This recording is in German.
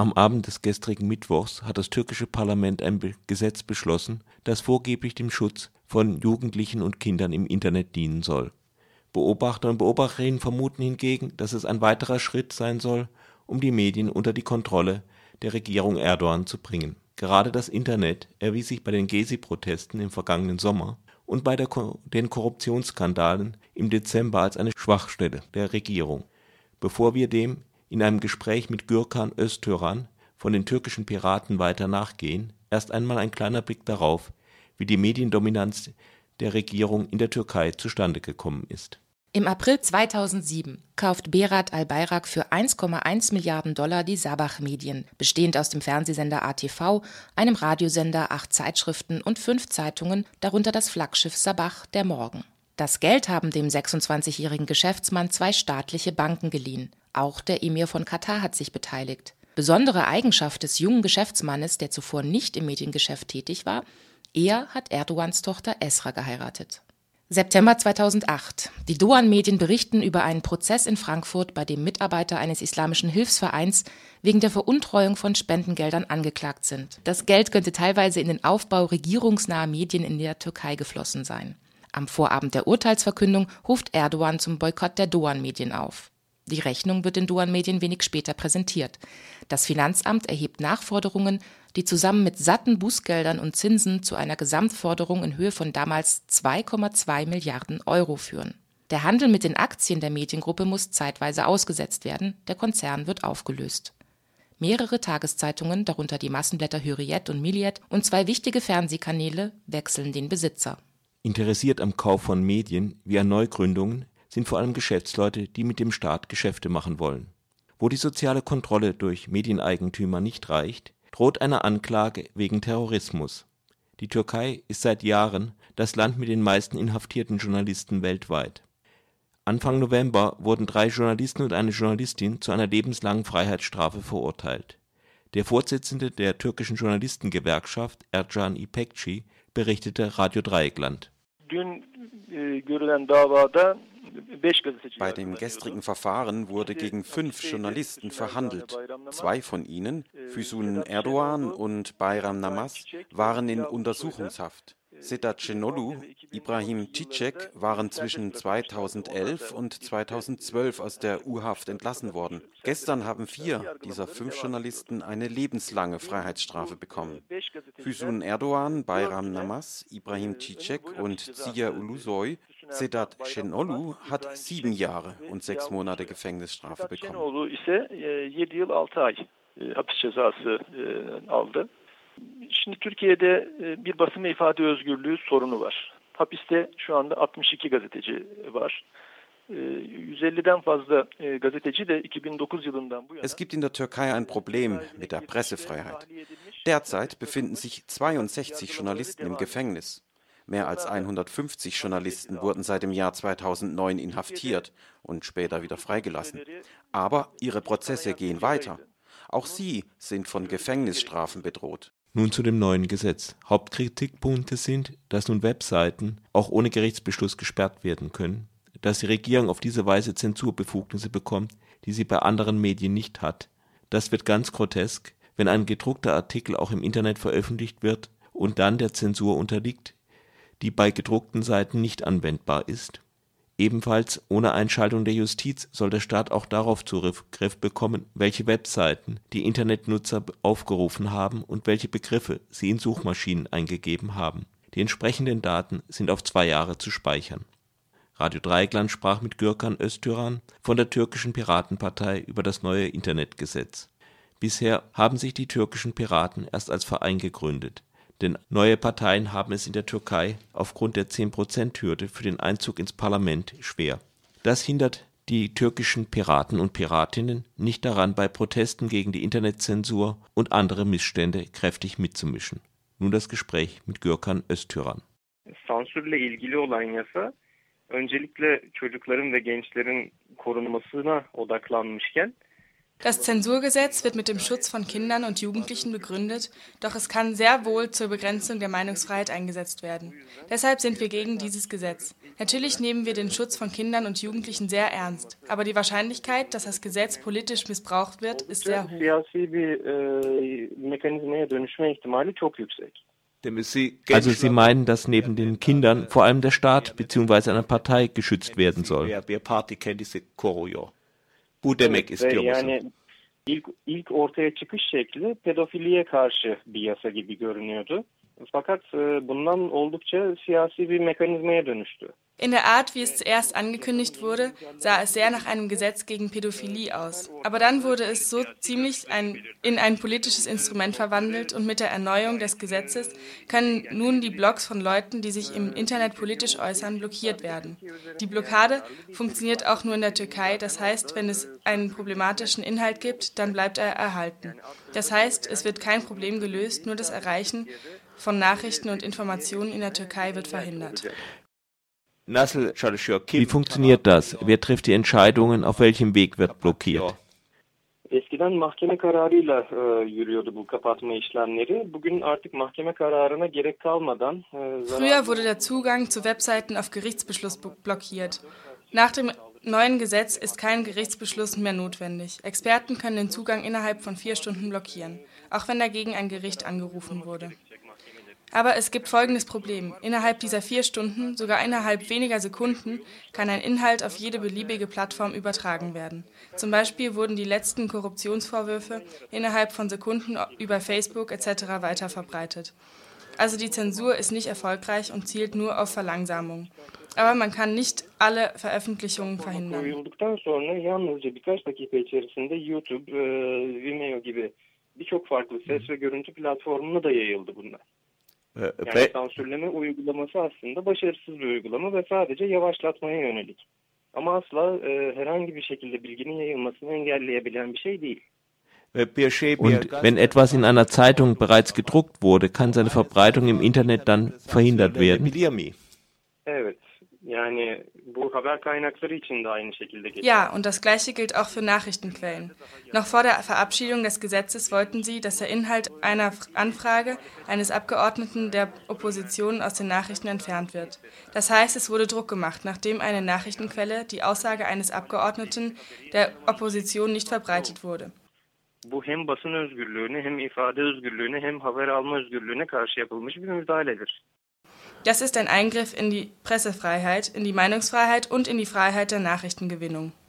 Am Abend des gestrigen Mittwochs hat das türkische Parlament ein Gesetz beschlossen, das vorgeblich dem Schutz von Jugendlichen und Kindern im Internet dienen soll. Beobachter und Beobachterinnen vermuten hingegen, dass es ein weiterer Schritt sein soll, um die Medien unter die Kontrolle der Regierung Erdogan zu bringen. Gerade das Internet erwies sich bei den Gezi-Protesten im vergangenen Sommer und bei den Korruptionsskandalen im Dezember als eine Schwachstelle der Regierung. Bevor wir dem in einem Gespräch mit Gürkan Öztürk von den türkischen Piraten weiter nachgehen, erst einmal ein kleiner Blick darauf, wie die Mediendominanz der Regierung in der Türkei zustande gekommen ist. Im April 2007 kauft Berat al-Bayrak für 1,1 Milliarden Dollar die Sabach Medien, bestehend aus dem Fernsehsender ATV, einem Radiosender, acht Zeitschriften und fünf Zeitungen, darunter das Flaggschiff Sabach der Morgen. Das Geld haben dem 26-jährigen Geschäftsmann zwei staatliche Banken geliehen. Auch der Emir von Katar hat sich beteiligt. Besondere Eigenschaft des jungen Geschäftsmannes, der zuvor nicht im Mediengeschäft tätig war, er hat Erdogans Tochter Esra geheiratet. September 2008. Die Doan-Medien berichten über einen Prozess in Frankfurt, bei dem Mitarbeiter eines islamischen Hilfsvereins wegen der Veruntreuung von Spendengeldern angeklagt sind. Das Geld könnte teilweise in den Aufbau regierungsnaher Medien in der Türkei geflossen sein. Am Vorabend der Urteilsverkündung ruft Erdogan zum Boykott der Doan-Medien auf. Die Rechnung wird den Doan-Medien wenig später präsentiert. Das Finanzamt erhebt Nachforderungen, die zusammen mit satten Bußgeldern und Zinsen zu einer Gesamtforderung in Höhe von damals 2,2 Milliarden Euro führen. Der Handel mit den Aktien der Mediengruppe muss zeitweise ausgesetzt werden, der Konzern wird aufgelöst. Mehrere Tageszeitungen, darunter die Massenblätter Hürriyet und Milliyet und zwei wichtige Fernsehkanäle wechseln den Besitzer. Interessiert am Kauf von Medien wie an Neugründungen sind vor allem Geschäftsleute, die mit dem Staat Geschäfte machen wollen. Wo die soziale Kontrolle durch Medieneigentümer nicht reicht, droht eine Anklage wegen Terrorismus. Die Türkei ist seit Jahren das Land mit den meisten inhaftierten Journalisten weltweit. Anfang November wurden drei Journalisten und eine Journalistin zu einer lebenslangen Freiheitsstrafe verurteilt. Der Vorsitzende der türkischen Journalistengewerkschaft Ercan İpekçi berichtete Radio Dreieckland. E, Bei dem gestrigen Verfahren wurde gegen fünf Journalisten verhandelt. Zwei von ihnen, Füsun Erdogan und Bayram Namaz, waren in Untersuchungshaft. Sedat Cenolu, Ibrahim Cicek waren zwischen 2011 und 2012 aus der U-Haft entlassen worden. Gestern haben vier dieser fünf Journalisten eine lebenslange Freiheitsstrafe bekommen. Füsun Erdogan, Bayram Namaz, Ibrahim Cicek und Zia Ulusoy Sedat Şenolu hat sieben Jahre und sechs Monate Gefängnisstrafe bekommen. Şimdi Türkiye'de bir basın ve ifade özgürlüğü sorunu var. Hapiste şu anda 62 gazeteci var. 150'den fazla gazeteci de 2009 yılından bu yana Es gibt in der Türkei ein Problem mit der Pressefreiheit. Derzeit befinden sich 62 Journalisten im Gefängnis. Mehr als 150 Journalisten wurden seit dem Jahr 2009 inhaftiert und später wieder freigelassen. Aber ihre Prozesse gehen weiter. Auch sie sind von Gefängnisstrafen bedroht. Nun zu dem neuen Gesetz. Hauptkritikpunkte sind, dass nun Webseiten auch ohne Gerichtsbeschluss gesperrt werden können, dass die Regierung auf diese Weise Zensurbefugnisse bekommt, die sie bei anderen Medien nicht hat. Das wird ganz grotesk, wenn ein gedruckter Artikel auch im Internet veröffentlicht wird und dann der Zensur unterliegt, die bei gedruckten Seiten nicht anwendbar ist Ebenfalls ohne Einschaltung der Justiz soll der Staat auch darauf Zugriff bekommen, welche Webseiten die Internetnutzer aufgerufen haben und welche Begriffe sie in Suchmaschinen eingegeben haben. Die entsprechenden Daten sind auf zwei Jahre zu speichern. Radio Dreieckland sprach mit Gürkan Öztürk von der türkischen Piratenpartei über das neue Internetgesetz. Bisher haben sich die türkischen Piraten erst als Verein gegründet denn neue Parteien haben es in der Türkei aufgrund der 10%-Hürde für den Einzug ins Parlament schwer. Das hindert die türkischen Piraten und Piratinnen nicht daran, bei Protesten gegen die Internetzensur und andere Missstände kräftig mitzumischen. Nun das Gespräch mit Gürkan Öztüran. Öncelikle çocukların ve gençlerin korunmasına odaklanmışken das Zensurgesetz wird mit dem Schutz von Kindern und Jugendlichen begründet, doch es kann sehr wohl zur Begrenzung der Meinungsfreiheit eingesetzt werden. Deshalb sind wir gegen dieses Gesetz. Natürlich nehmen wir den Schutz von Kindern und Jugendlichen sehr ernst, aber die Wahrscheinlichkeit, dass das Gesetz politisch missbraucht wird, ist sehr hoch. Also Sie meinen, dass neben den Kindern vor allem der Staat bzw. eine Partei geschützt werden soll. Bu demek istiyor İlk, ilk ortaya çıkış şekli pedofiliye karşı bir yasa gibi görünüyordu. Fakat bundan oldukça siyasi bir mekanizmaya dönüştü. In der Art, wie es zuerst angekündigt wurde, sah es sehr nach einem Gesetz gegen Pädophilie aus. Aber dann wurde es so ziemlich ein, in ein politisches Instrument verwandelt und mit der Erneuerung des Gesetzes können nun die Blogs von Leuten, die sich im Internet politisch äußern, blockiert werden. Die Blockade funktioniert auch nur in der Türkei, das heißt, wenn es einen problematischen Inhalt gibt, dann bleibt er erhalten. Das heißt, es wird kein Problem gelöst, nur das Erreichen von Nachrichten und Informationen in der Türkei wird verhindert. Wie funktioniert das? Wer trifft die Entscheidungen? Auf welchem Weg wird blockiert? Eskiden mahkeme kararıyla e, yürüyordu bu kapatma işlemleri. Bugün artık mahkeme kararına gerek kalmadan e, Früher wurde der Zugang zu Webseiten auf Gerichtsbeschluss blockiert. Nach dem neuen Gesetz ist kein Gerichtsbeschluss mehr notwendig. Experten können den Zugang innerhalb von vier Stunden blockieren, auch wenn dagegen ein Gericht angerufen wurde. Aber es gibt folgendes Problem. Innerhalb dieser vier Stunden, sogar innerhalb weniger Sekunden, kann ein Inhalt auf jede beliebige Plattform übertragen werden. Zum Beispiel wurden die letzten Korruptionsvorwürfe innerhalb von Sekunden über Facebook etc. weiter verbreitet. Also die Zensur ist nicht erfolgreich und zielt nur auf Verlangsamung. Aber man kann nicht alle Veröffentlichungen verhindern. birçok farklı ses ve görüntü platformuna da yayıldı bunlar. Yani ve... sansürleme uygulaması aslında başarısız bir uygulama ve sadece yavaşlatmaya yönelik. Ama asla e, herhangi bir şekilde bilginin yayılmasını engelleyebilen bir şey değil. Und wenn etwas in einer Zeitung bereits gedruckt wurde, kann seine Verbreitung im Internet dann verhindert werden. Evet. Yani bu haber kaynakları için de aynı şekilde geçerli. Ja, und das gleiche gilt auch für Nachrichtenquellen. Noch vor der Verabschiedung des Gesetzes wollten sie, dass der Inhalt einer Anfrage eines Abgeordneten der Opposition aus den Nachrichten entfernt wird. Das heißt, es wurde Druck gemacht, nachdem eine Nachrichtenquelle die Aussage eines Abgeordneten der Opposition nicht verbreitet wurde. Bu hem basın özgürlüğüne hem ifade özgürlüğüne hem haber alma özgürlüğüne karşı yapılmış bir müdahaledir. Das ist ein Eingriff in die Pressefreiheit, in die Meinungsfreiheit und in die Freiheit der Nachrichtengewinnung.